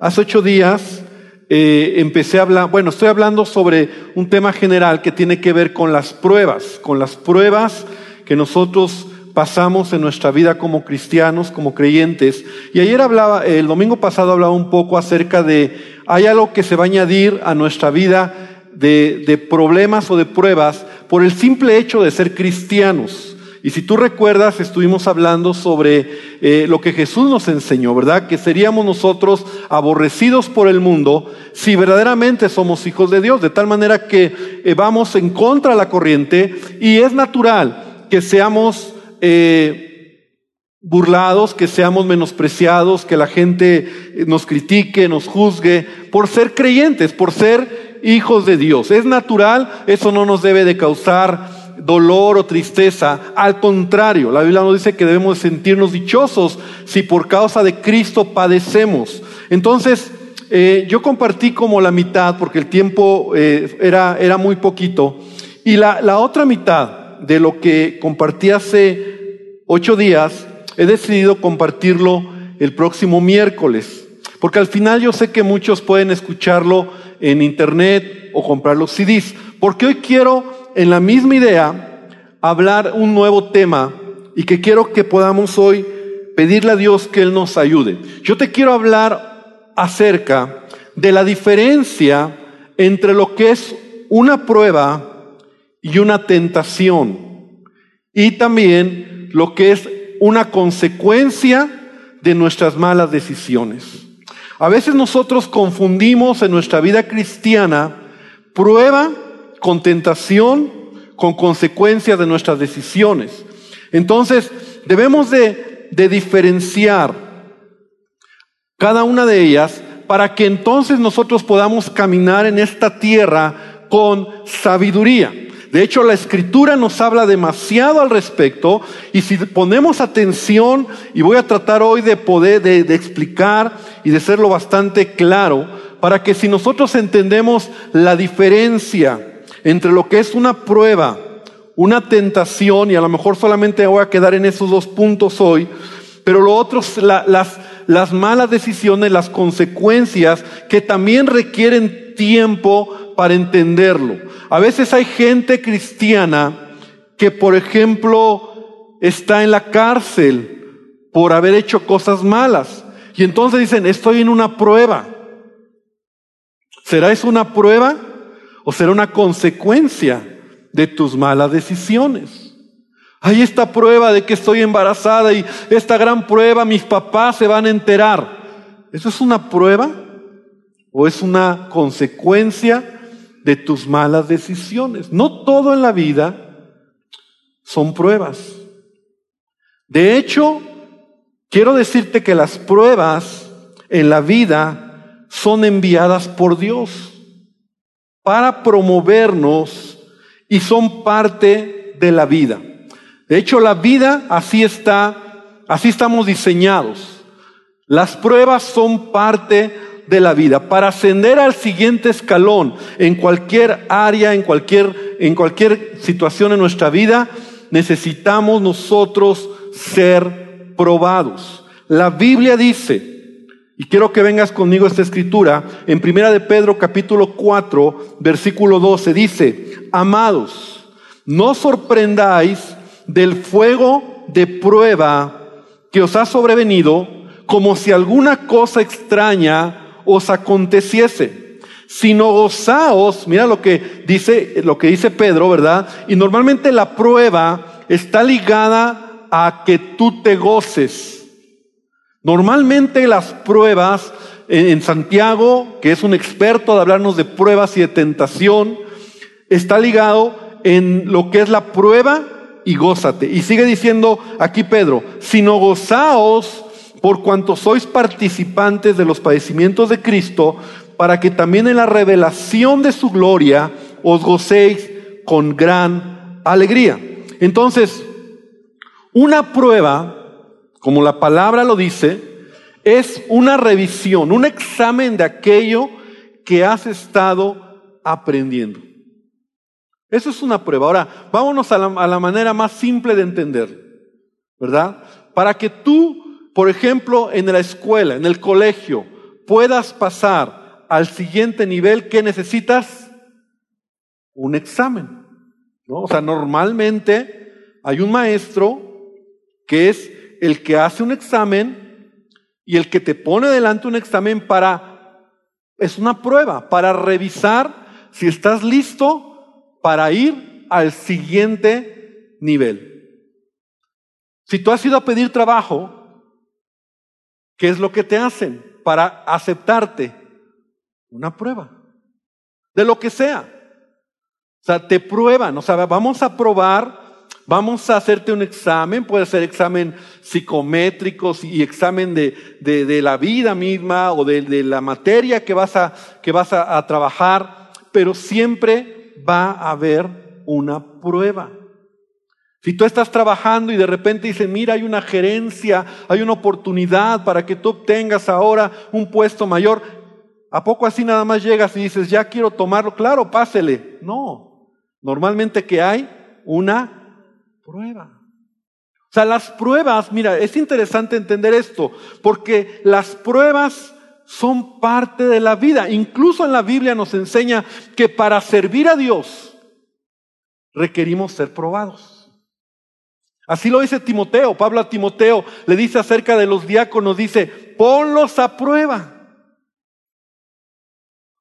Hace ocho días eh, empecé a hablar, bueno, estoy hablando sobre un tema general que tiene que ver con las pruebas, con las pruebas que nosotros pasamos en nuestra vida como cristianos, como creyentes. Y ayer hablaba, el domingo pasado hablaba un poco acerca de, hay algo que se va a añadir a nuestra vida de, de problemas o de pruebas por el simple hecho de ser cristianos. Y si tú recuerdas, estuvimos hablando sobre eh, lo que Jesús nos enseñó, ¿verdad? Que seríamos nosotros aborrecidos por el mundo si verdaderamente somos hijos de Dios, de tal manera que eh, vamos en contra de la corriente y es natural que seamos eh, burlados, que seamos menospreciados, que la gente nos critique, nos juzgue por ser creyentes, por ser hijos de Dios. Es natural, eso no nos debe de causar dolor o tristeza. Al contrario, la Biblia nos dice que debemos sentirnos dichosos si por causa de Cristo padecemos. Entonces, eh, yo compartí como la mitad, porque el tiempo eh, era, era muy poquito, y la, la otra mitad de lo que compartí hace ocho días, he decidido compartirlo el próximo miércoles, porque al final yo sé que muchos pueden escucharlo en internet o comprar los CDs, porque hoy quiero en la misma idea hablar un nuevo tema y que quiero que podamos hoy pedirle a Dios que Él nos ayude. Yo te quiero hablar acerca de la diferencia entre lo que es una prueba y una tentación y también lo que es una consecuencia de nuestras malas decisiones. A veces nosotros confundimos en nuestra vida cristiana prueba con tentación, con consecuencias de nuestras decisiones. Entonces, debemos de, diferenciar cada una de ellas para que entonces nosotros podamos caminar en esta tierra con sabiduría. De hecho, la escritura nos habla demasiado al respecto y si ponemos atención, y voy a tratar hoy de poder, de, de, explicar y de serlo bastante claro, para que si nosotros entendemos la diferencia entre lo que es una prueba, una tentación, y a lo mejor solamente voy a quedar en esos dos puntos hoy, pero lo otro, las, las malas decisiones, las consecuencias que también requieren tiempo para entenderlo. A veces hay gente cristiana que, por ejemplo, está en la cárcel por haber hecho cosas malas. Y entonces dicen, estoy en una prueba. ¿Será eso una prueba? O será una consecuencia de tus malas decisiones. Hay esta prueba de que estoy embarazada y esta gran prueba, mis papás se van a enterar. ¿Eso es una prueba o es una consecuencia de tus malas decisiones? No todo en la vida son pruebas. De hecho, quiero decirte que las pruebas en la vida son enviadas por Dios para promovernos y son parte de la vida. De hecho, la vida así está, así estamos diseñados. Las pruebas son parte de la vida. Para ascender al siguiente escalón en cualquier área, en cualquier, en cualquier situación en nuestra vida, necesitamos nosotros ser probados. La Biblia dice, y quiero que vengas conmigo a esta escritura. En Primera de Pedro capítulo 4, versículo 12 dice, amados, no sorprendáis del fuego de prueba que os ha sobrevenido como si alguna cosa extraña os aconteciese, sino gozaos, mira lo que dice, lo que dice Pedro, ¿verdad? Y normalmente la prueba está ligada a que tú te goces. Normalmente las pruebas en Santiago, que es un experto de hablarnos de pruebas y de tentación, está ligado en lo que es la prueba y gózate. Y sigue diciendo aquí Pedro, sino gozaos por cuanto sois participantes de los padecimientos de Cristo, para que también en la revelación de su gloria os gocéis con gran alegría. Entonces, una prueba como la palabra lo dice, es una revisión, un examen de aquello que has estado aprendiendo. Eso es una prueba. Ahora, vámonos a la, manera más simple de entender, ¿verdad? Para que tú, por ejemplo, en la escuela, en el colegio, puedas pasar al siguiente nivel, ¿qué necesitas? Un examen. ¿no? O sea, normalmente hay un maestro que es el que hace un examen y el que te pone delante un examen para, es una prueba, para revisar si estás listo para ir al siguiente nivel. Si tú has ido a pedir trabajo, ¿qué es lo que te hacen para aceptarte? Una prueba, de lo que sea. O sea, te prueban, o sea, vamos a probar, vamos a hacerte un examen, puede ser examen psicométrico y examen de, de, la vida misma o de, la materia que vas, a, que vas a trabajar, pero siempre va a haber una prueba. Si tú estás trabajando y de repente dicen, mira, hay una gerencia, hay una oportunidad para que tú obtengas ahora un puesto mayor, ¿a poco así nada más llegas y dices, ya quiero tomarlo? Claro, pásele. No, Normalmente que hay una prueba. O sea, las pruebas, mira, es interesante entender esto, porque las pruebas son parte de la vida. Incluso en la Biblia nos enseña que para servir a Dios requerimos ser probados. Así lo dice Timoteo. Pablo a Timoteo le dice acerca de los diáconos, dice, ponlos a prueba.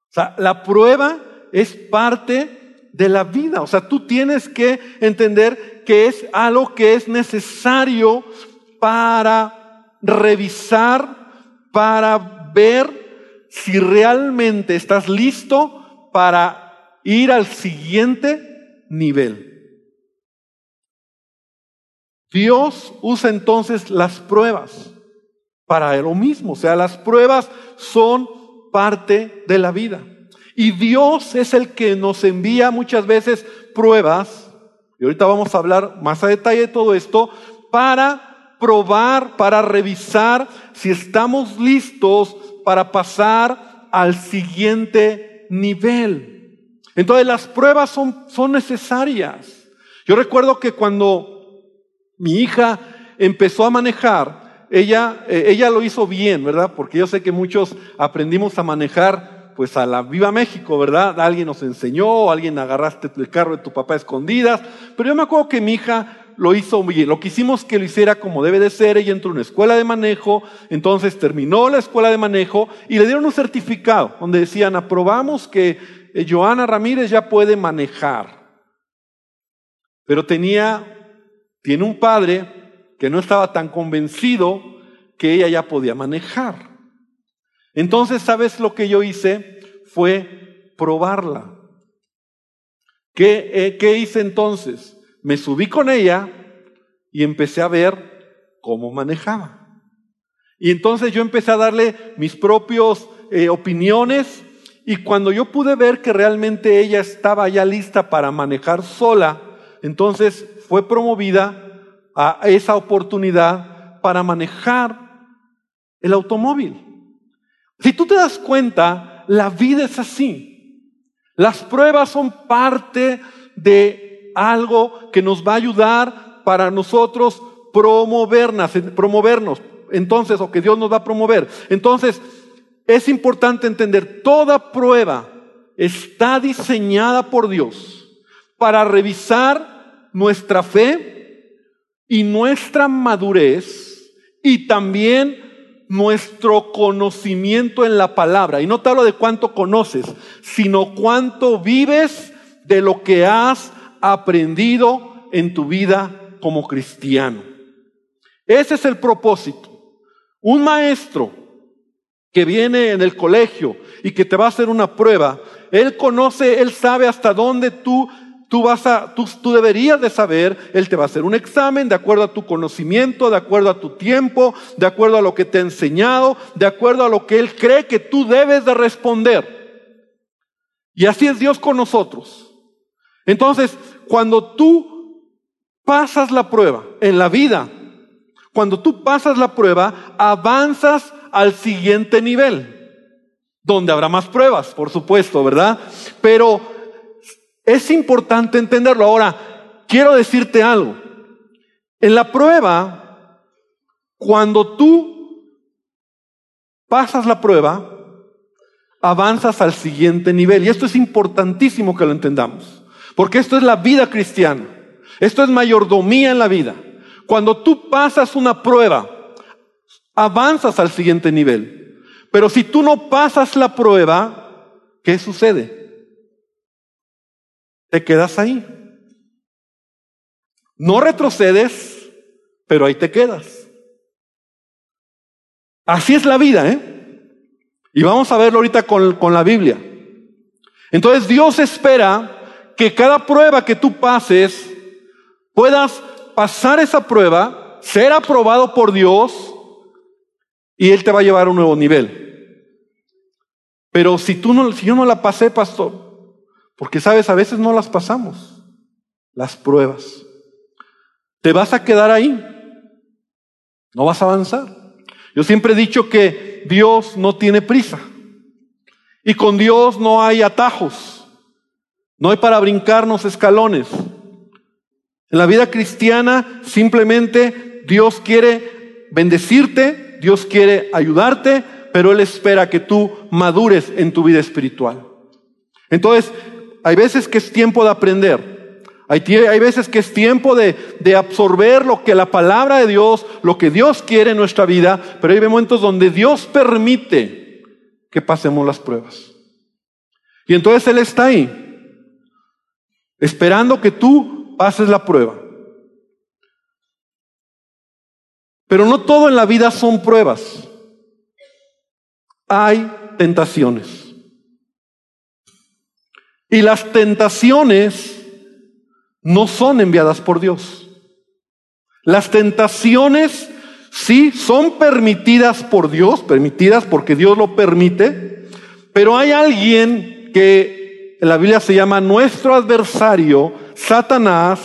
O sea, la prueba es parte de la vida. O sea, tú tienes que entender que es algo que es necesario para revisar, para ver si realmente estás listo para ir al siguiente nivel. Dios usa entonces las pruebas para lo mismo, o sea, las pruebas son parte de la vida. Y Dios es el que nos envía muchas veces pruebas, y ahorita vamos a hablar más a detalle de todo esto, para probar, para revisar si estamos listos para pasar al siguiente nivel. Entonces las pruebas son, son necesarias. Yo recuerdo que cuando mi hija empezó a manejar, ella, eh, ella lo hizo bien, ¿verdad? Porque yo sé que muchos aprendimos a manejar pues a la Viva México, ¿verdad? Alguien nos enseñó, alguien agarraste el carro de tu papá a escondidas, pero yo me acuerdo que mi hija lo hizo bien, lo quisimos que lo hiciera como debe de ser, ella entró en una escuela de manejo, entonces terminó la escuela de manejo y le dieron un certificado donde decían, aprobamos que eh, Joana Ramírez ya puede manejar. Pero tenía, tiene un padre que no estaba tan convencido que ella ya podía manejar. Entonces, ¿sabes lo que yo hice? Fue probarla. ¿Qué, eh, ¿Qué, hice entonces? Me subí con ella y empecé a ver cómo manejaba. Y entonces yo empecé a darle mis propias eh, opiniones y cuando yo pude ver que realmente ella estaba ya lista para manejar sola, entonces fue promovida a esa oportunidad para manejar el automóvil. Si tú te das cuenta, la vida es así. Las pruebas son parte de algo que nos va a ayudar para nosotros promovernos, promovernos. Entonces, o que Dios nos va a promover. Entonces, es importante entender, toda prueba está diseñada por Dios para revisar nuestra fe y nuestra madurez y también nuestro conocimiento en la palabra. Y no te hablo de cuánto conoces, sino cuánto vives de lo que has aprendido en tu vida como cristiano. Ese es el propósito. Un maestro que viene en el colegio y que te va a hacer una prueba, él conoce, él sabe hasta dónde tú Tú, vas a, tú, tú, deberías de saber, Él te va a hacer un examen de acuerdo a tu conocimiento, de acuerdo a tu tiempo, de acuerdo a lo que te ha enseñado, de acuerdo a lo que Él cree que tú debes de responder. Y así es Dios con nosotros. Entonces, cuando tú pasas la prueba en la vida, cuando tú pasas la prueba, avanzas al siguiente nivel, donde habrá más pruebas, por supuesto, ¿verdad? Pero es importante entenderlo. Ahora, quiero decirte algo. En la prueba, cuando tú pasas la prueba, avanzas al siguiente nivel. Y esto es importantísimo que lo entendamos, porque esto es la vida cristiana. Esto es mayordomía en la vida. Cuando tú pasas una prueba, avanzas al siguiente nivel. Pero si tú no pasas la prueba, ¿qué sucede? Te quedas ahí. No retrocedes, pero ahí te quedas. Así es la vida, ¿eh? Y vamos a verlo ahorita con, con la Biblia. Entonces Dios espera que cada prueba que tú pases, puedas pasar esa prueba, ser aprobado por Dios y Él te va a llevar a un nuevo nivel. Pero si tú no, si yo no la pasé, pastor, porque sabes, a veces no las pasamos, las pruebas. Te vas a quedar ahí, no vas a avanzar. Yo siempre he dicho que Dios no tiene prisa y con Dios no hay atajos, no hay para brincarnos escalones. En la vida cristiana simplemente Dios quiere bendecirte, Dios quiere ayudarte, pero Él espera que tú madures en tu vida espiritual. Entonces, hay veces que es tiempo de aprender. Hay, veces que es tiempo de, de, absorber lo que la palabra de Dios, lo que Dios quiere en nuestra vida, pero hay momentos donde Dios permite que pasemos las pruebas. Y entonces Él está ahí, esperando que tú pases la prueba. Pero no todo en la vida son pruebas. Hay tentaciones. Y las tentaciones no son enviadas por Dios. Las tentaciones sí son permitidas por Dios, permitidas porque Dios lo permite, pero hay alguien que en la Biblia se llama nuestro adversario, Satanás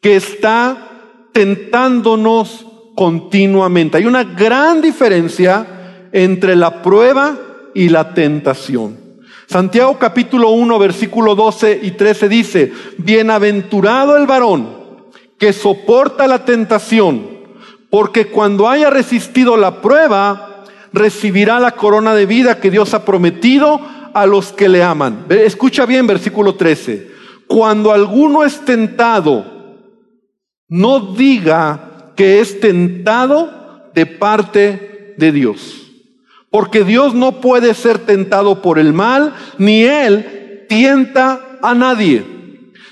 que está tentándonos continuamente. Hay una gran diferencia entre la prueba y la tentación. Santiago capítulo 1 versículo 12 y 13 dice, bienaventurado el varón que soporta la tentación, porque cuando haya resistido la prueba, recibirá la corona de vida que Dios ha prometido a los que le aman. Escucha bien versículo 13 cuando alguno es tentado, no diga que es tentado de parte de Dios. Porque Dios no puede ser tentado por el mal, ni Él tienta a nadie,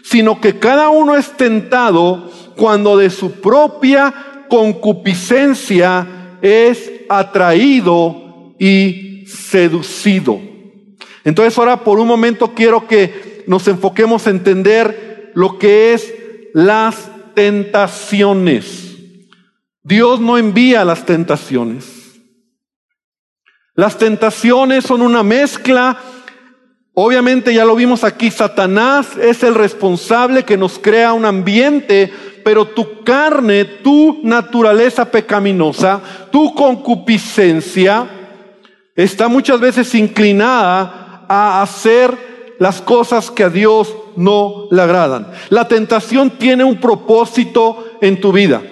sino que cada uno es tentado cuando de su propia concupiscencia es atraído y seducido. Entonces ahora por un momento quiero que nos enfoquemos a entender lo que es las tentaciones. Dios no envía las tentaciones. Las tentaciones son una mezcla, obviamente ya lo vimos aquí, Satanás es el responsable que nos crea un ambiente, pero tu carne, tu naturaleza pecaminosa, tu concupiscencia, está muchas veces inclinada a hacer las cosas que a Dios no le agradan. La tentación tiene un propósito en tu vida,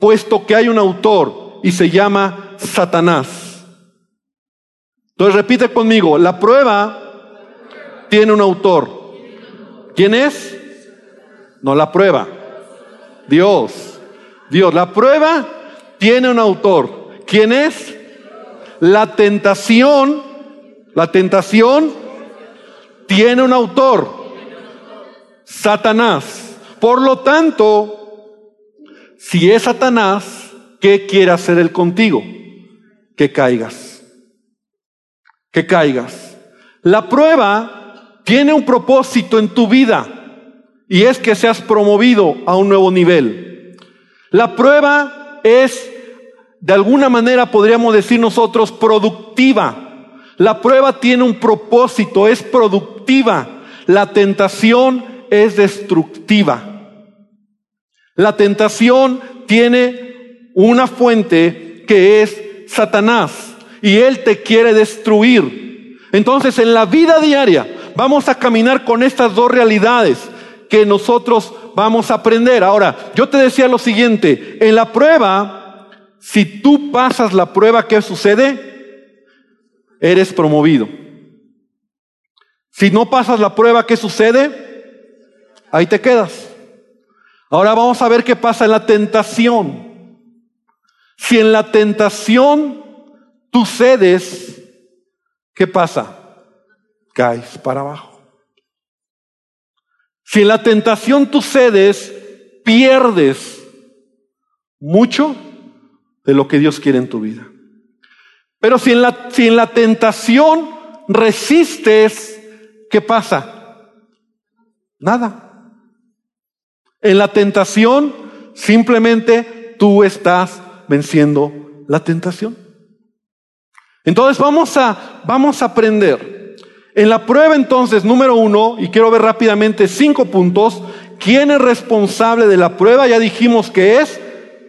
puesto que hay un autor y se llama Satanás. Entonces repite conmigo, la prueba tiene un autor. ¿Quién es? No la prueba. Dios. Dios. La prueba tiene un autor. ¿Quién es? La tentación. La tentación tiene un autor, Satanás. Por lo tanto, si es Satanás, ¿qué quiere hacer él contigo? Que caigas. Caigas. La prueba tiene un propósito en tu vida y es que seas promovido a un nuevo nivel. La prueba es, de alguna manera podríamos decir nosotros, productiva. La prueba tiene un propósito, es productiva. La tentación es destructiva. La tentación tiene una fuente que es Satanás y él te quiere destruir. Entonces en la vida diaria vamos a caminar con estas dos realidades que nosotros vamos a aprender. Ahora, yo te decía lo siguiente, en la prueba, si tú pasas la prueba, ¿qué sucede? eres promovido. Si no pasas la prueba, ¿qué sucede? Ahí te quedas. Ahora vamos a ver qué pasa en la tentación. Si en la tentación tú cedes, ¿qué pasa? Caes para abajo. Si en la tentación tú cedes, pierdes mucho de lo que Dios quiere en tu vida. Pero si en la, si en la tentación resistes, ¿qué pasa? Nada. En la tentación simplemente tú estás venciendo la tentación. Entonces vamos a, vamos a aprender. En la prueba entonces, número uno, y quiero ver rápidamente cinco puntos, ¿quién es responsable de la prueba? Ya dijimos que es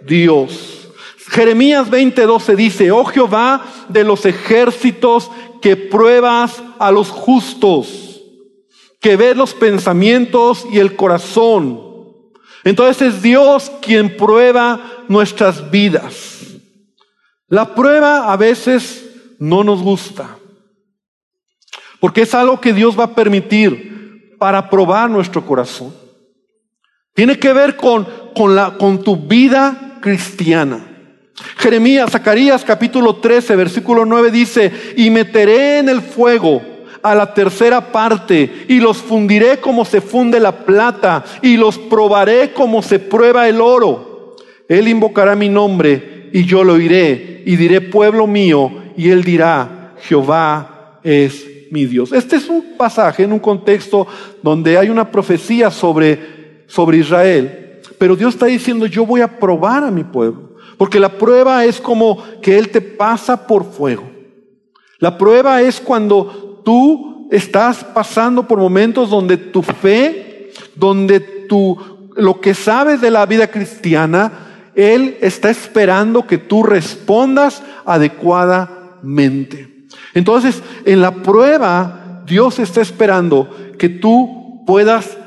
Dios. Jeremías 20:12 dice, oh Jehová de los ejércitos que pruebas a los justos, que ves los pensamientos y el corazón. Entonces es Dios quien prueba nuestras vidas. La prueba a veces no nos gusta, porque es algo que Dios va a permitir para probar nuestro corazón. Tiene que ver con, con, la, con tu vida cristiana. Jeremías, Zacarías capítulo 13, versículo 9 dice, y meteré en el fuego a la tercera parte y los fundiré como se funde la plata y los probaré como se prueba el oro. Él invocará mi nombre y yo lo oiré y diré pueblo mío y él dirá Jehová es mi Dios. Este es un pasaje en un contexto donde hay una profecía sobre, sobre Israel, pero Dios está diciendo yo voy a probar a mi pueblo. Porque la prueba es como que Él te pasa por fuego. La prueba es cuando tú estás pasando por momentos donde tu fe, donde tu, lo que sabes de la vida cristiana, Él está esperando que tú respondas adecuadamente. Entonces, en la prueba, Dios está esperando que tú puedas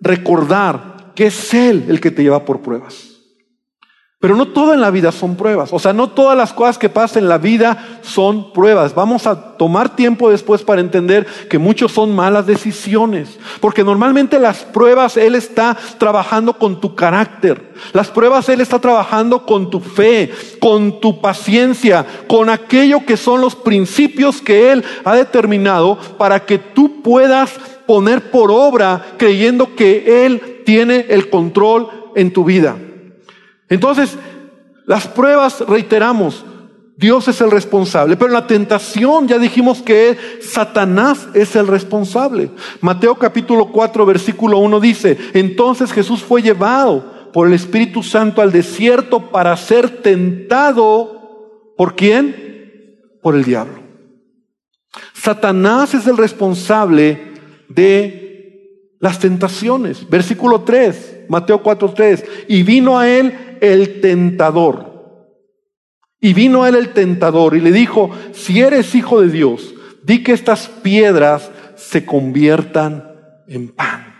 recordar que es Él el que te lleva por pruebas. Pero no todo en la vida son pruebas. O sea, no todas las cosas que pasan en la vida son pruebas. Vamos a tomar tiempo después para entender que muchos son malas decisiones. Porque normalmente las pruebas Él está trabajando con tu carácter. Las pruebas Él está trabajando con tu fe, con tu paciencia, con aquello que son los principios que Él ha determinado para que tú puedas poner por obra creyendo que Él tiene el control en tu vida. Entonces, las pruebas, reiteramos, Dios es el responsable, pero en la tentación ya dijimos que Satanás es el responsable. Mateo capítulo 4 versículo 1 dice, entonces Jesús fue llevado por el Espíritu Santo al desierto para ser tentado. ¿Por quién? Por el diablo. Satanás es el responsable de las tentaciones. Versículo 3, Mateo 4, 3. Y vino a él el tentador. Y vino a él el tentador y le dijo, si eres hijo de Dios, di que estas piedras se conviertan en pan.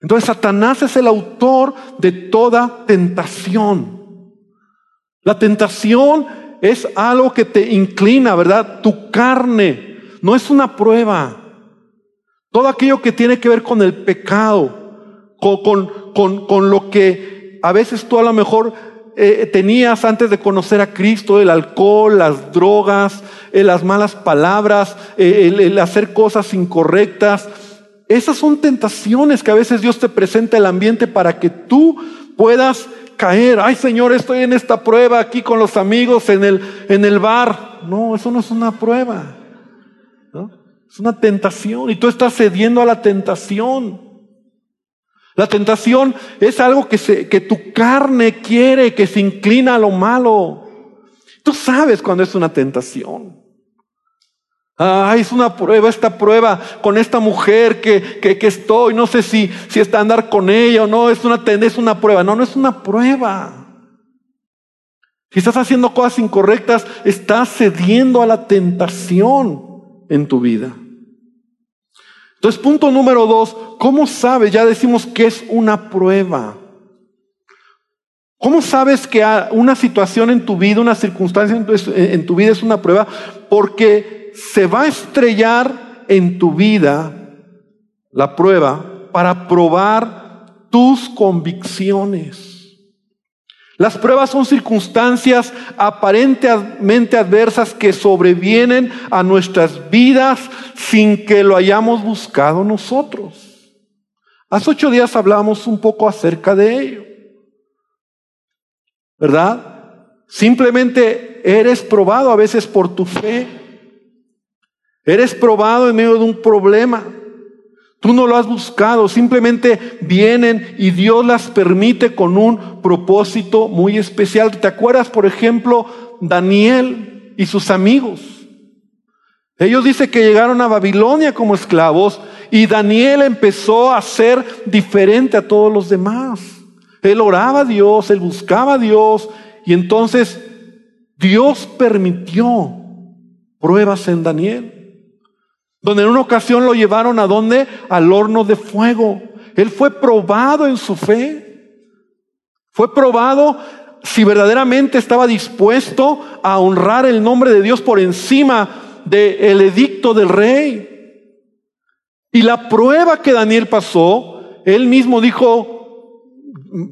Entonces Satanás es el autor de toda tentación. La tentación es algo que te inclina, ¿verdad? Tu carne no es una prueba. Todo aquello que tiene que ver con el pecado, con, con, con lo que a veces tú a lo mejor eh, tenías antes de conocer a Cristo el alcohol, las drogas, eh, las malas palabras, eh, el, hacer cosas incorrectas. Esas son tentaciones que a veces Dios te presenta el ambiente para que tú puedas caer. Ay Señor, estoy en esta prueba aquí con los amigos en el, en el bar. No, eso no es una prueba. Es una tentación y tú estás cediendo a la tentación. La tentación es algo que, se, que tu carne quiere, que se inclina a lo malo. Tú sabes cuando es una tentación. Ah, es una prueba, esta prueba con esta mujer que, que, que estoy, no sé si, si está a andar con ella o no, es una, es una prueba. No, no es una prueba. Si estás haciendo cosas incorrectas, estás cediendo a la tentación en tu vida. Entonces, punto número dos, ¿cómo sabes? Ya decimos que es una prueba. ¿Cómo sabes que una situación en tu vida, una circunstancia en tu, vida es una prueba? Porque se va a estrellar en tu vida la prueba para probar tus convicciones. Las pruebas son circunstancias aparentemente adversas que sobrevienen a nuestras vidas sin que lo hayamos buscado nosotros. Hace ocho días hablamos un poco acerca de ello. ¿Verdad? Simplemente eres probado a veces por tu fe. Eres probado en medio de un problema. Tú no lo has buscado, simplemente vienen y Dios las permite con un propósito muy especial. ¿Te acuerdas, por ejemplo, Daniel y sus amigos? Ellos dicen que llegaron a Babilonia como esclavos y Daniel empezó a ser diferente a todos los demás. Él oraba a Dios, él buscaba a Dios y entonces Dios permitió pruebas en Daniel donde en una ocasión lo llevaron a dónde? Al horno de fuego. Él fue probado en su fe. Fue probado si verdaderamente estaba dispuesto a honrar el nombre de Dios por encima del edicto del rey. Y la prueba que Daniel pasó, él mismo dijo,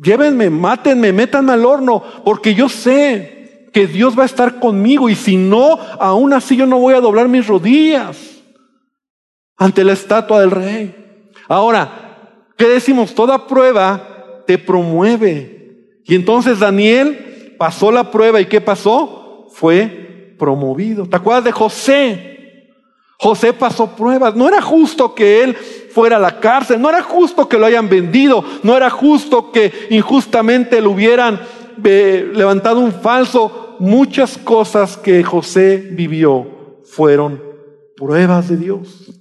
llévenme, mátenme, métanme al horno, porque yo sé que Dios va a estar conmigo y si no, aún así yo no voy a doblar mis rodillas ante la estatua del rey. Ahora, ¿qué decimos? Toda prueba te promueve. Y entonces Daniel pasó la prueba y ¿qué pasó? Fue promovido. ¿Te acuerdas de José? José pasó pruebas. No era justo que él fuera a la cárcel, no era justo que lo hayan vendido, no era justo que injustamente le hubieran eh, levantado un falso. Muchas cosas que José vivió fueron pruebas de Dios.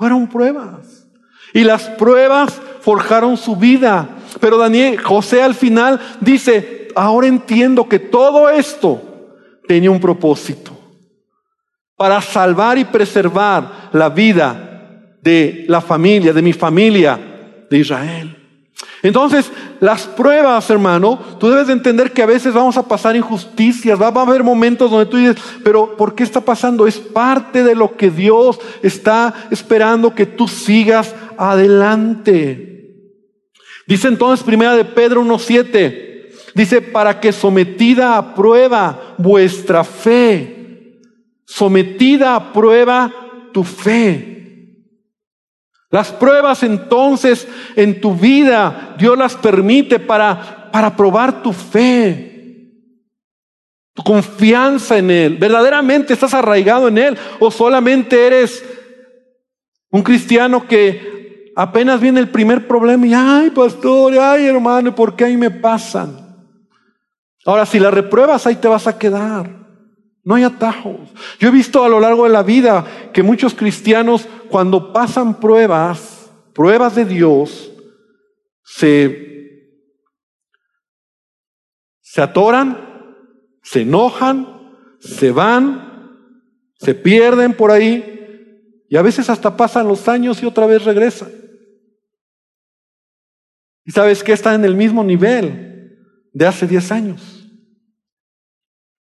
Fueron pruebas. Y las pruebas forjaron su vida. Pero Daniel, José al final dice, ahora entiendo que todo esto tenía un propósito. Para salvar y preservar la vida de la familia, de mi familia, de Israel. Entonces, las pruebas, hermano, tú debes de entender que a veces vamos a pasar injusticias, va a haber momentos donde tú dices, pero ¿por qué está pasando? Es parte de lo que Dios está esperando que tú sigas adelante. Dice entonces primera de Pedro 1.7, dice, para que sometida a prueba vuestra fe, sometida a prueba tu fe. Las pruebas entonces en tu vida, Dios las permite para, para probar tu fe, tu confianza en Él. ¿Verdaderamente estás arraigado en Él o solamente eres un cristiano que apenas viene el primer problema y, ay, pastor, ay, hermano, ¿por qué ahí me pasan? Ahora, si la repruebas, ahí te vas a quedar. No hay atajos. Yo he visto a lo largo de la vida que muchos cristianos cuando pasan pruebas, pruebas de Dios, se, se atoran, se enojan, se van, se pierden por ahí y a veces hasta pasan los años y otra vez regresan. Y sabes que está en el mismo nivel de hace 10 años.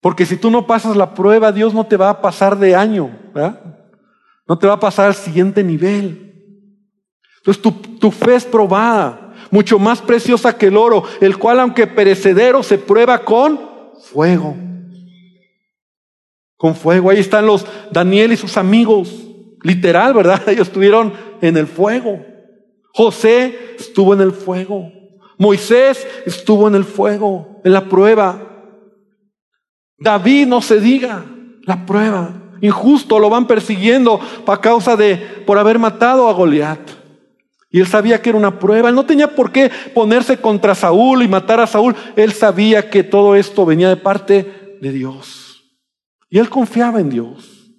Porque si tú no pasas la prueba, Dios no te va a pasar de año, No te va a pasar al siguiente nivel. Entonces tu, tu fe es probada, mucho más preciosa que el oro, el cual aunque perecedero se prueba con fuego. Con fuego. Ahí están los Daniel y sus amigos. Literal, ¿verdad? Ellos estuvieron en el fuego. José estuvo en el fuego. Moisés estuvo en el fuego, en la prueba. David no se diga la prueba. Injusto lo van persiguiendo para causa de por haber matado a Goliat. Y él sabía que era una prueba. Él no tenía por qué ponerse contra Saúl y matar a Saúl. Él sabía que todo esto venía de parte de Dios. Y él confiaba en Dios.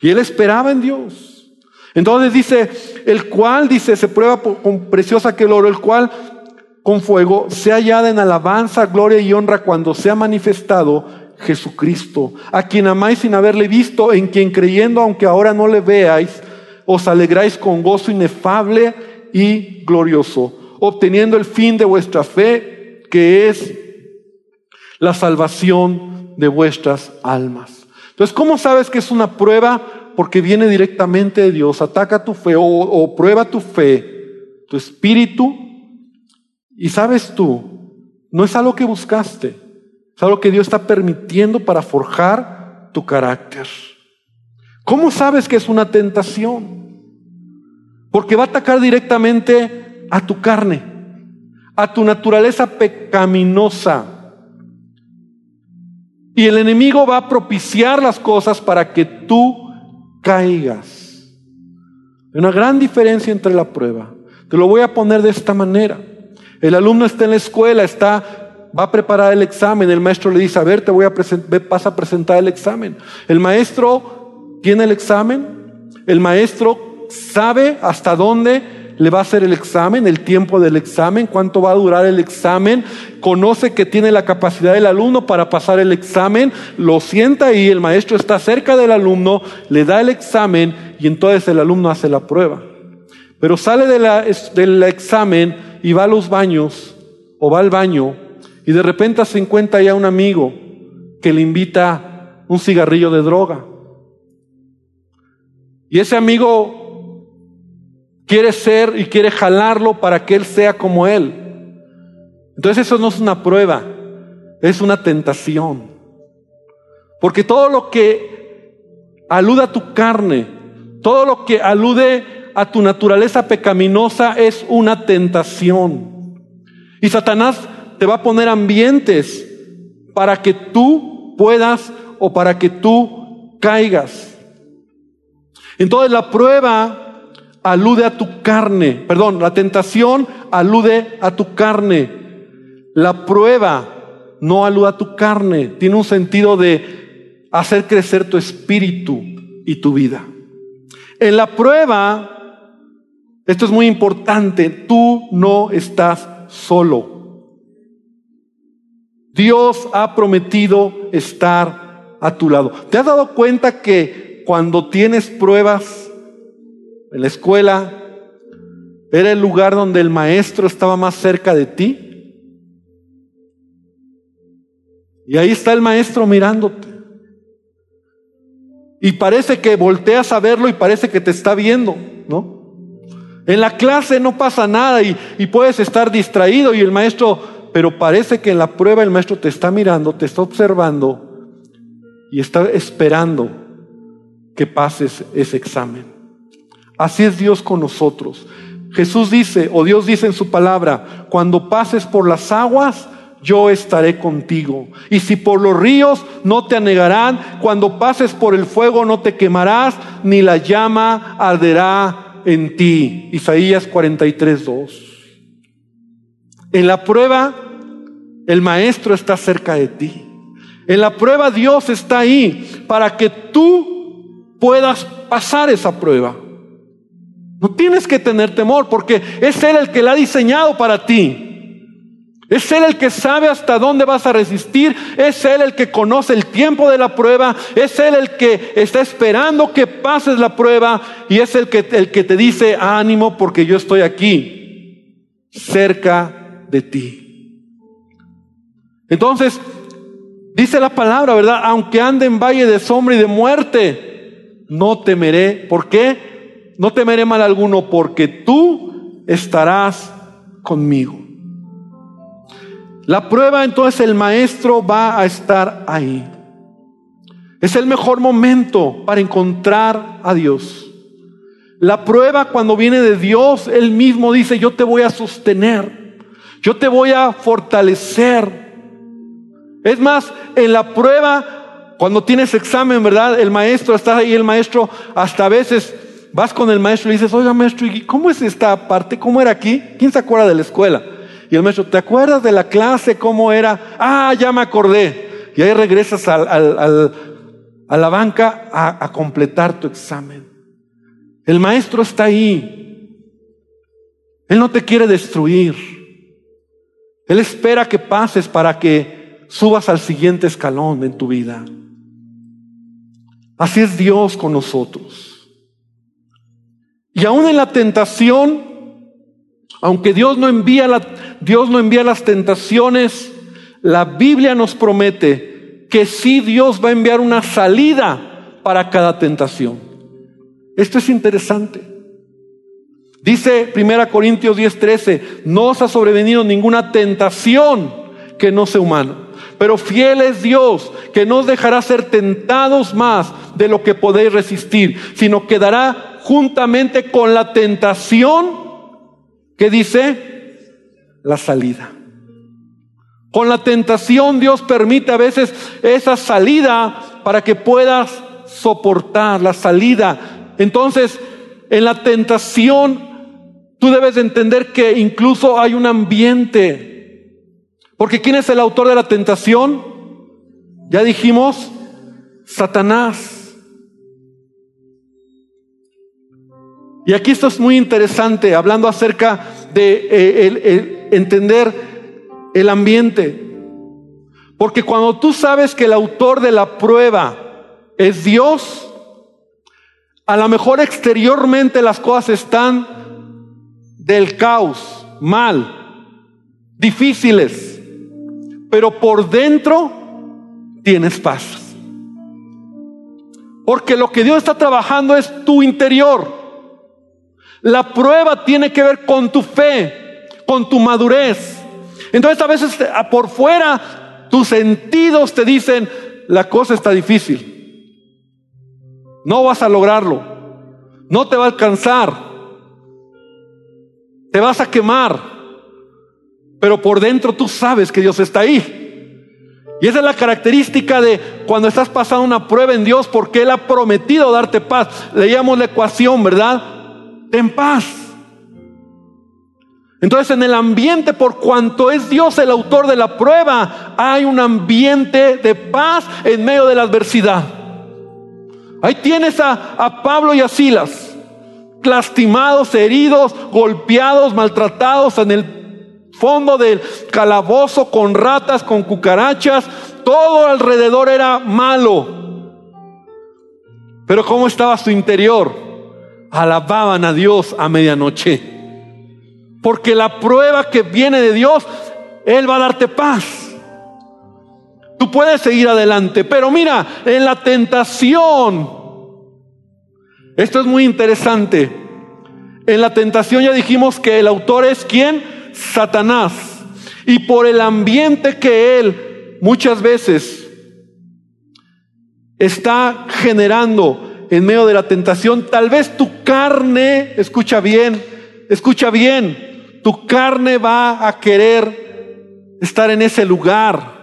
Y él esperaba en Dios. Entonces dice, el cual, dice, se prueba con preciosa que el oro, el cual con fuego se hallada en alabanza, gloria y honra cuando sea manifestado Jesucristo, a quien amáis sin haberle visto, en quien creyendo, aunque ahora no le veáis, os alegráis con gozo inefable y glorioso, obteniendo el fin de vuestra fe, que es la salvación de vuestras almas. Entonces, ¿cómo sabes que es una prueba? porque viene directamente de Dios, ataca tu fe o, o prueba tu fe, tu espíritu, y sabes tú, no es algo que buscaste, es algo que Dios está permitiendo para forjar tu carácter. ¿Cómo sabes que es una tentación? Porque va a atacar directamente a tu carne, a tu naturaleza pecaminosa. Y el enemigo va a propiciar las cosas para que tú caigas. Hay una gran diferencia entre la prueba. Te lo voy a poner de esta manera. El alumno está en la escuela, está, va a preparar el examen. El maestro le dice, a ver, te voy a presentar, vas a presentar el examen. El maestro tiene el examen. El maestro sabe hasta dónde le va a hacer el examen, el tiempo del examen, cuánto va a durar el examen, conoce que tiene la capacidad del alumno para pasar el examen, lo sienta ahí, el maestro está cerca del alumno, le da el examen y entonces el alumno hace la prueba. Pero sale del examen y va a los baños o va al baño y de repente se encuentra ya un amigo que le invita un cigarrillo de droga. Y ese amigo quiere ser y quiere jalarlo para que él sea como él. Entonces eso no es una prueba, es una tentación. Porque todo lo que alude a tu carne, todo lo que alude a tu naturaleza pecaminosa es una tentación. Y Satanás te va a poner ambientes para que tú puedas o para que tú caigas. Entonces la prueba alude a tu carne, perdón, la tentación alude a tu carne. La prueba no alude a tu carne, tiene un sentido de hacer crecer tu espíritu y tu vida. En la prueba, esto es muy importante, tú no estás solo. Dios ha prometido estar a tu lado. ¿Te has dado cuenta que cuando tienes pruebas, en la escuela, era el lugar donde el maestro estaba más cerca de ti. Y ahí está el maestro mirándote. Y parece que volteas a verlo y parece que te está viendo, ¿no? En la clase no pasa nada y, y puedes estar distraído y el maestro, pero parece que en la prueba el maestro te está mirando, te está observando y está esperando que pases ese examen. Así es Dios con nosotros. Jesús dice, o Dios dice en su palabra, cuando pases por las aguas, yo estaré contigo. Y si por los ríos no te anegarán, cuando pases por el fuego no te quemarás, ni la llama arderá en ti. Isaías 43, 2. En la prueba, el maestro está cerca de ti. En la prueba Dios está ahí para que tú puedas pasar esa prueba. No tienes que tener temor porque es Él el que la ha diseñado para ti. Es Él el que sabe hasta dónde vas a resistir. Es Él el que conoce el tiempo de la prueba. Es Él el que está esperando que pases la prueba. Y es el que, el que te dice, ánimo porque yo estoy aquí, cerca de ti. Entonces, dice la palabra, ¿verdad? Aunque ande en valle de sombra y de muerte, no temeré. ¿Por qué? no temeré mal alguno porque tú estarás conmigo. La prueba entonces el maestro va a estar ahí. Es el mejor momento para encontrar a Dios. La prueba cuando viene de Dios, Él mismo dice, yo te voy a sostener, yo te voy a fortalecer. Es más, en la prueba, cuando tienes examen, ¿verdad? El maestro está ahí, el maestro hasta a veces vas con el maestro y dices, oiga maestro, ¿y cómo es esta parte? ¿Cómo era aquí? ¿Quién se acuerda de la escuela? Y el maestro, ¿te acuerdas de la clase? ¿Cómo era? Ah, ya me acordé. Y ahí regresas a la banca a, a completar tu examen. El maestro está ahí. Él no te quiere destruir. Él espera que pases para que subas al siguiente escalón en tu vida. Así es Dios con nosotros. Y aún en la tentación, aunque Dios no envía, la, Dios no envía las tentaciones, la Biblia nos promete que sí Dios va a enviar una salida para cada tentación. Esto es interesante. Dice 1 Corintios 10:13, no os ha sobrevenido ninguna tentación que no sea humana. Pero fiel es Dios, que no os dejará ser tentados más de lo que podéis resistir, sino que dará juntamente con la tentación, que dice? La salida. Con la tentación Dios permite a veces esa salida para que puedas soportar la salida. Entonces, en la tentación tú debes de entender que incluso hay un ambiente. Porque ¿quién es el autor de la tentación? Ya dijimos, Satanás. Y aquí esto es muy interesante, hablando acerca de eh, entender el ambiente. Porque cuando tú sabes que el autor de la prueba es Dios, a lo mejor exteriormente las cosas están del caos, mal, difíciles, pero por dentro tienes paz. Porque lo que Dios está trabajando es tu interior. La prueba tiene que ver con tu fe, con tu madurez. Entonces a veces por fuera tus sentidos te dicen, la cosa está difícil. No vas a lograrlo. No te va a alcanzar. Te vas a quemar. Pero por dentro tú sabes que Dios está ahí. Y esa es la característica de cuando estás pasando una prueba en Dios, porque Él ha prometido darte paz. Leíamos la ecuación, ¿verdad? Ten paz. Entonces en el ambiente, por cuanto es Dios el autor de la prueba, hay un ambiente de paz en medio de la adversidad. Ahí tienes a, Pablo y a Silas, lastimados, heridos, golpeados, maltratados en el fondo del calabozo con ratas, con cucarachas. Todo alrededor era malo. Pero ¿cómo estaba su interior? Alababan a Dios a medianoche. Porque la prueba que viene de Dios, Él va a darte paz. Tú puedes seguir adelante, pero mira, en la tentación, esto es muy interesante. En la tentación ya dijimos que el autor es quién? Satanás. Y por el ambiente que él muchas veces está generando en medio de la tentación, tal vez tu carne, escucha bien, escucha bien, tu carne va a querer estar en ese lugar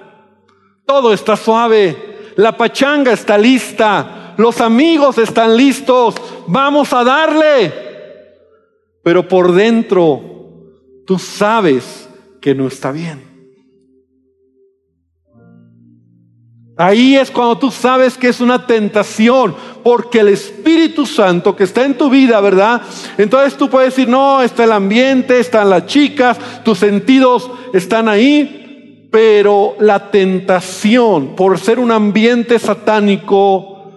todo está suave, la pachanga está lista, los amigos están listos, vamos a darle. Pero por dentro tú sabes que no está bien. Ahí es cuando tú sabes que es una tentación, porque el Espíritu Santo que está en tu vida, ¿verdad? Entonces tú puedes decir, no, está el ambiente, están las chicas, tus sentidos están ahí, pero la tentación, por ser un ambiente satánico,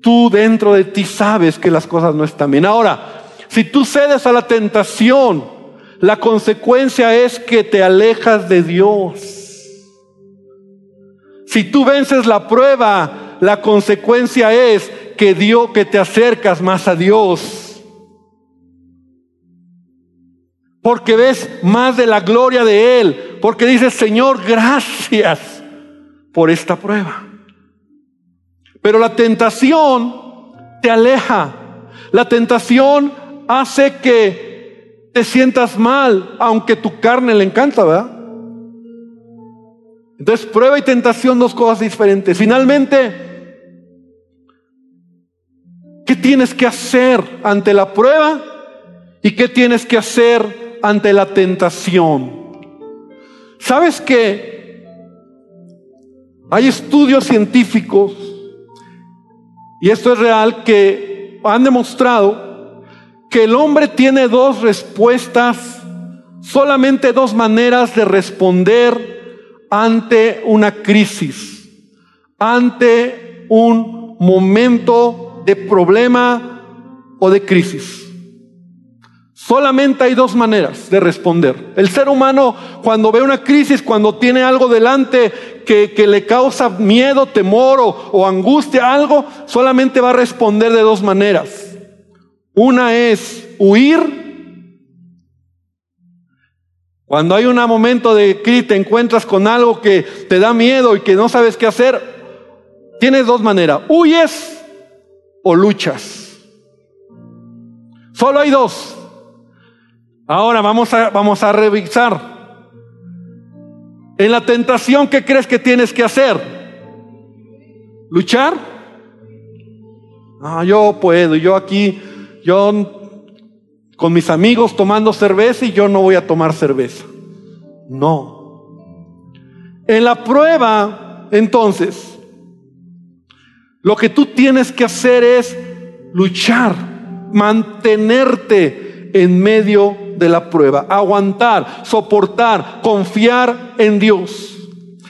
tú dentro de ti sabes que las cosas no están bien. Ahora, si tú cedes a la tentación, la consecuencia es que te alejas de Dios. Si tú vences la prueba, la consecuencia es que Dios que te acercas más a Dios. porque ves más de la gloria de Él, porque dices, Señor, gracias por esta prueba. Pero la tentación te aleja, la tentación hace que te sientas mal, aunque tu carne le encanta, ¿verdad? Entonces, prueba y tentación, dos cosas diferentes. Finalmente, ¿qué tienes que hacer ante la prueba? ¿Y qué tienes que hacer ante la tentación. ¿Sabes que hay estudios científicos, y esto es real, que han demostrado que el hombre tiene dos respuestas, solamente dos maneras de responder ante una crisis, ante un momento de problema o de crisis. Solamente hay dos maneras de responder. El ser humano cuando ve una crisis, cuando tiene algo delante que, le causa miedo, temor o, o angustia, algo, solamente va a responder de dos maneras. Una es huir. Cuando hay un momento de crisis, te encuentras con algo que te da miedo y que no sabes qué hacer, tienes dos maneras. Huyes o luchas. Solo hay dos. Ahora vamos a, vamos a revisar. En la tentación, ¿qué crees que tienes que hacer? ¿Luchar? Ah, yo puedo, yo aquí, yo con mis amigos tomando cerveza y yo no voy a tomar cerveza. No. En la prueba, entonces, lo que tú tienes que hacer es luchar, mantenerte en medio de la prueba, aguantar, soportar, confiar en Dios.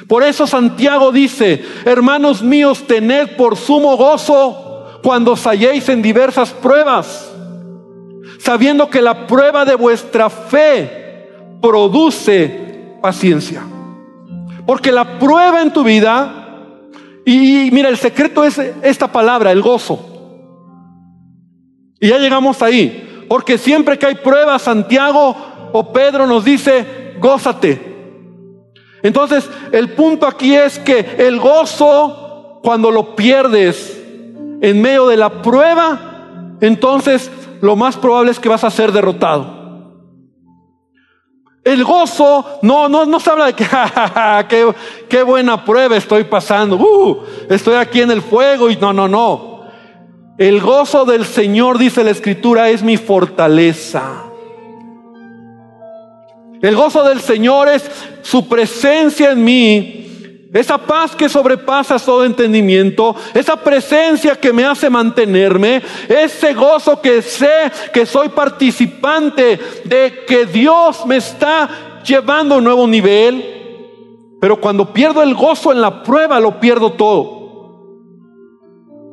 Por eso Santiago dice, hermanos míos, tened por sumo gozo cuando os halléis en diversas pruebas, sabiendo que la prueba de vuestra fe produce paciencia. Porque la prueba en tu vida y mira, el secreto es esta palabra, el gozo. Y ya llegamos ahí. Porque siempre que hay pruebas, Santiago o Pedro nos dice, gózate. Entonces, el punto aquí es que el gozo, cuando lo pierdes en medio de la prueba, entonces lo más probable es que vas a ser derrotado. El gozo no, no, no se habla de que qué, qué, buena prueba estoy pasando. Uh, estoy aquí en el fuego y no, no, no. El gozo del Señor, dice la Escritura, es mi fortaleza. El gozo del Señor es su presencia en mí esa paz que sobrepasa todo entendimiento, esa presencia que me hace mantenerme, ese gozo que sé que soy participante de que Dios me está llevando a un nuevo nivel. Pero cuando pierdo el gozo en la prueba, lo pierdo todo.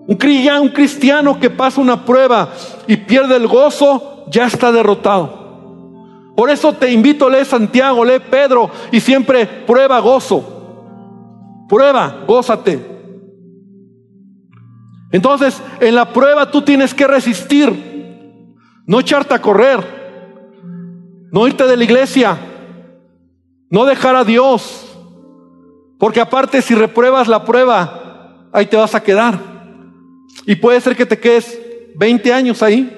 Un cristiano que pasa una prueba y pierde el gozo, ya está derrotado. Por eso te invito a leer Santiago, lee Pedro y siempre prueba gozo. Prueba, gózate. Entonces, en la prueba tú tienes que resistir, no echarte a correr, no irte de la iglesia, no dejar a Dios, porque aparte si repruebas la prueba, ahí te vas a quedar. Y puede ser que te quedes 20 años ahí.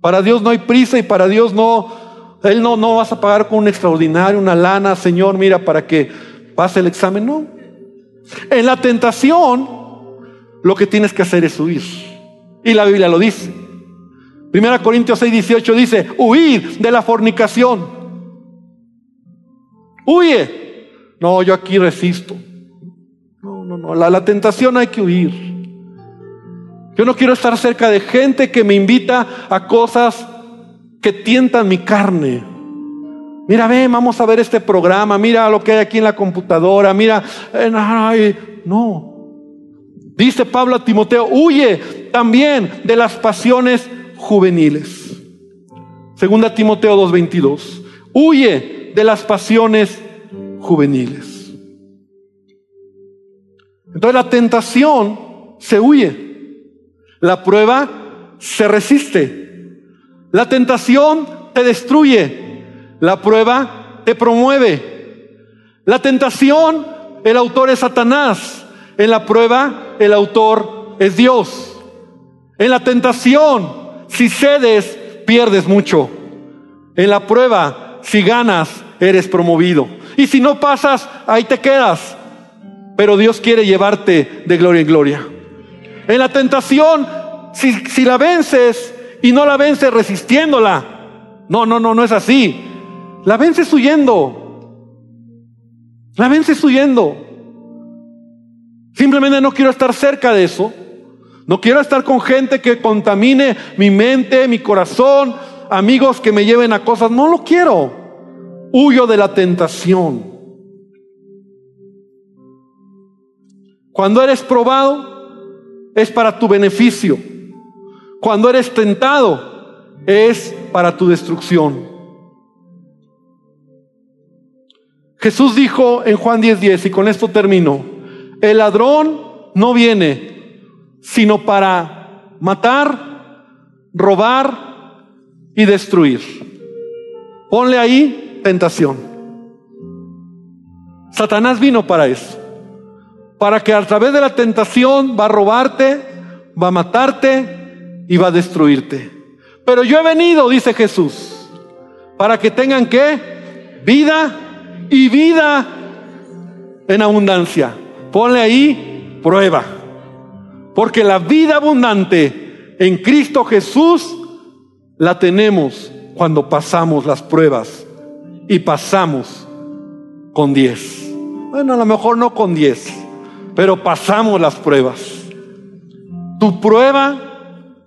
Para Dios no hay prisa y para Dios no, Él no, no vas a pagar con un extraordinario, una lana, Señor, mira, para que pasa el examen, no. En la tentación, lo que tienes que hacer es huir. Y la Biblia lo dice. Primera Corintios 6, 18 dice, huir de la fornicación. Huye. No, yo aquí resisto. No, no, no. La, la tentación hay que huir. Yo no quiero estar cerca de gente que me invita a cosas que tientan mi carne. Mira, ven, vamos a ver este programa, mira lo que hay aquí en la computadora, mira, eh, no. Dice Pablo a Timoteo, huye también de las pasiones juveniles. Segunda Timoteo 2.22, huye de las pasiones juveniles. Entonces la tentación se huye, la prueba se resiste, la tentación te destruye, la prueba te promueve. La tentación, el autor es Satanás. En la prueba, el autor es Dios. En la tentación, si cedes, pierdes mucho. En la prueba, si ganas, eres promovido. Y si no pasas, ahí te quedas. Pero Dios quiere llevarte de gloria en gloria. En la tentación, si, si la vences y no la vences resistiéndola, no, no, no, no es así. La vences huyendo. La vences huyendo. Simplemente no quiero estar cerca de eso. No quiero estar con gente que contamine mi mente, mi corazón, amigos que me lleven a cosas. No lo quiero. Huyo de la tentación. Cuando eres probado, es para tu beneficio. Cuando eres tentado, es para tu destrucción. Jesús dijo en Juan 10:10, 10, y con esto termino, el ladrón no viene sino para matar, robar y destruir. Ponle ahí tentación. Satanás vino para eso. Para que a través de la tentación va a robarte, va a matarte y va a destruirte. Pero yo he venido, dice Jesús, para que tengan que vida y vida en abundancia. Ponle ahí prueba. Porque la vida abundante en Cristo Jesús la tenemos cuando pasamos las pruebas y pasamos con 10. Bueno, a lo mejor no con 10, pero pasamos las pruebas. Tu prueba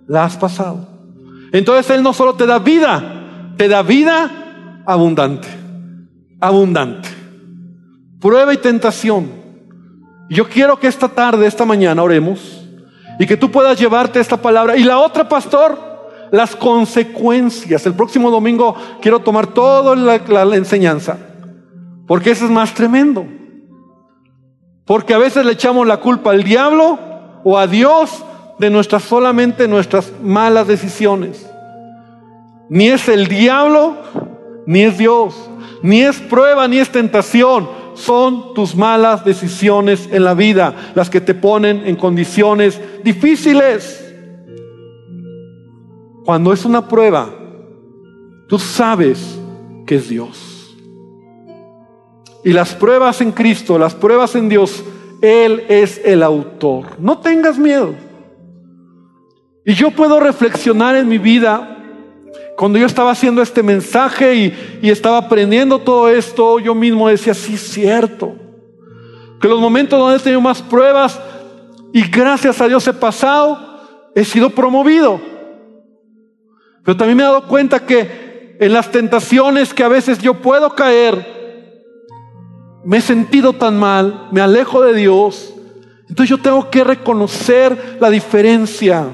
la has pasado. Entonces Él no solo te da vida, te da vida abundante, abundante. Prueba y tentación. Yo quiero que esta tarde, esta mañana, oremos y que tú puedas llevarte esta palabra. Y la otra, pastor, las consecuencias. El próximo domingo quiero tomar toda la, enseñanza, porque eso es más tremendo. Porque a veces le echamos la culpa al diablo o a Dios de nuestras solamente nuestras malas decisiones. Ni es el diablo, ni es Dios, ni es prueba, ni es tentación son tus malas decisiones en la vida las que te ponen en condiciones difíciles. Cuando es una prueba, tú sabes que es Dios. Y las pruebas en Cristo, las pruebas en Dios, Él es el autor. No tengas miedo. Y yo puedo reflexionar en mi vida cuando yo estaba haciendo este mensaje y, estaba aprendiendo todo esto, yo mismo decía, sí, cierto. Que los momentos donde he tenido más pruebas y gracias a Dios he pasado, he sido promovido. Pero también me he dado cuenta que en las tentaciones que a veces yo puedo caer, me he sentido tan mal, me alejo de Dios. Entonces yo tengo que reconocer la diferencia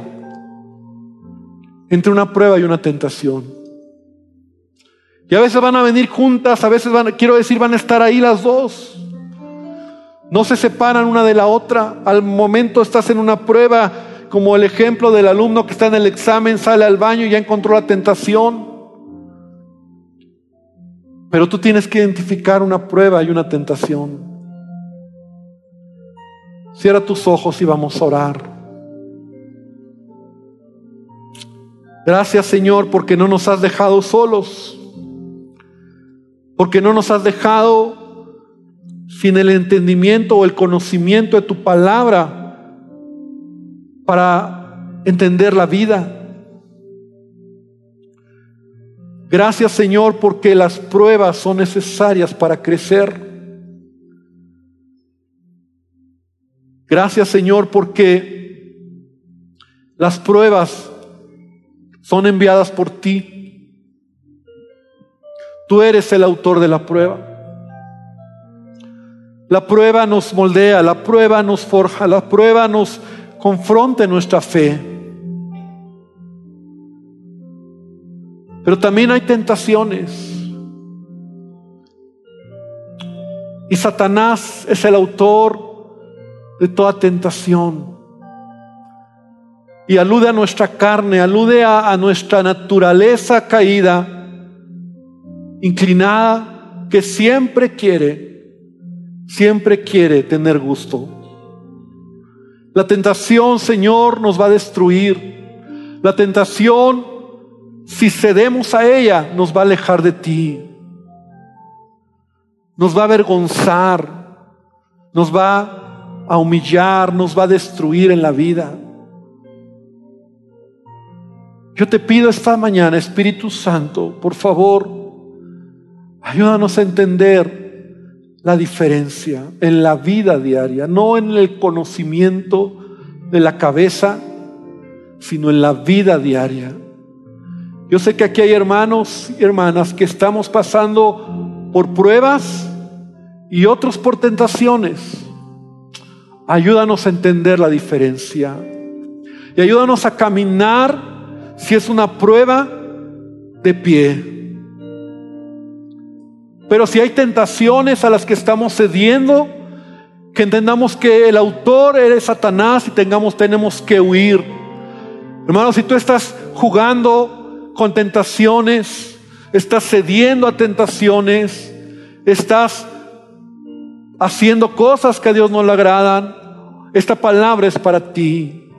entre una prueba y una tentación. Y a veces van a venir juntas, a veces van, quiero decir, van a estar ahí las dos. No se separan una de la otra. Al momento estás en una prueba, como el ejemplo del alumno que está en el examen, sale al baño y ya encontró la tentación. Pero tú tienes que identificar una prueba y una tentación. Cierra tus ojos y vamos a orar. Gracias Señor porque no nos has dejado solos, porque no nos has dejado sin el entendimiento o el conocimiento de tu palabra para entender la vida. Gracias Señor porque las pruebas son necesarias para crecer. Gracias Señor porque las pruebas son enviadas por ti. Tú eres el autor de la prueba. La prueba nos moldea, la prueba nos forja, la prueba nos confronta en nuestra fe. Pero también hay tentaciones. Y Satanás es el autor de toda tentación y alude a nuestra carne, alude a, nuestra naturaleza caída, inclinada, que siempre quiere, siempre quiere tener gusto. La tentación, Señor, nos va a destruir. La tentación, si cedemos a ella, nos va a alejar de ti. Nos va a avergonzar, nos va a humillar, nos va a destruir en la vida. Yo te pido esta mañana, Espíritu Santo, por favor, ayúdanos a entender la diferencia en la vida diaria, no en el conocimiento de la cabeza, sino en la vida diaria. Yo sé que aquí hay hermanos y hermanas que estamos pasando por pruebas y otros por tentaciones. Ayúdanos a entender la diferencia y ayúdanos a caminar si es una prueba de pie. Pero si hay tentaciones a las que estamos cediendo, que entendamos que el autor es Satanás y tengamos, tenemos que huir. Hermano, si tú estás jugando con tentaciones, estás cediendo a tentaciones, estás haciendo cosas que a Dios no le agradan, esta palabra es para ti.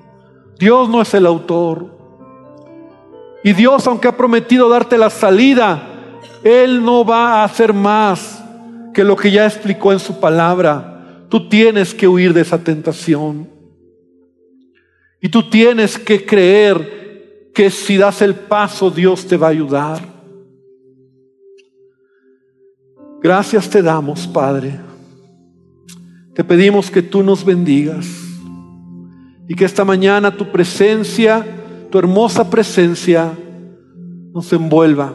Dios no es el autor. Y Dios, aunque ha prometido darte la salida, Él no va a hacer más que lo que ya explicó en su palabra. Tú tienes que huir de esa tentación. Y tú tienes que creer que si das el paso, Dios te va a ayudar. Gracias te damos, Padre. Te pedimos que tú nos bendigas y que esta mañana tu presencia, tu hermosa presencia, nos envuelva.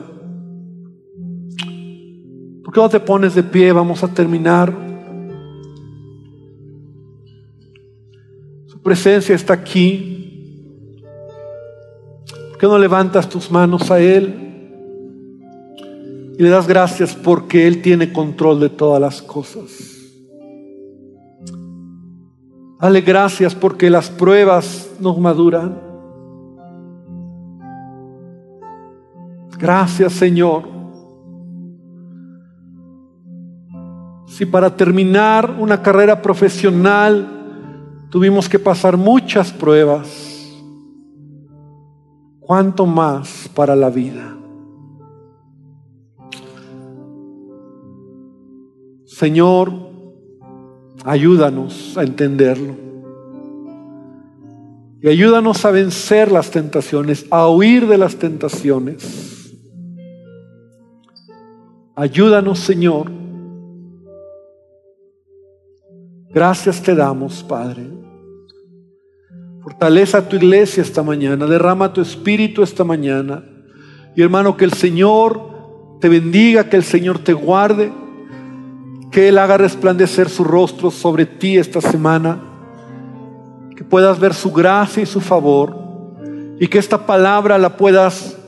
¿Por qué no te pones de pie? Vamos a terminar. Su presencia está aquí. ¿Por qué no levantas tus manos a Él? Y le das gracias porque Él tiene control de todas las cosas. Dale gracias porque las pruebas nos maduran. Gracias Señor Si para terminar una carrera profesional tuvimos que pasar muchas pruebas, ¿cuánto más para la vida? Señor, ayúdanos a entenderlo. Y ayúdanos a vencer las tentaciones, a huir de las tentaciones. Ayúdanos, Señor, Gracias te damos, Padre. Fortaleza tu iglesia esta mañana, derrama tu espíritu esta mañana. Y hermano, que el Señor te bendiga, que el Señor te guarde, que Él haga resplandecer su rostro sobre ti esta semana, que puedas ver su gracia y su favor, y que esta palabra la puedas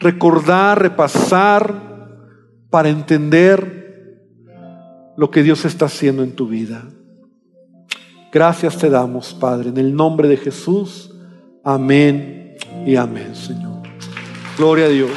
recordar, repasar, para entender lo que Dios está haciendo en tu vida. Gracias te damos, Padre, en el nombre de Jesús. Amén y amén, Señor. Gloria a Dios.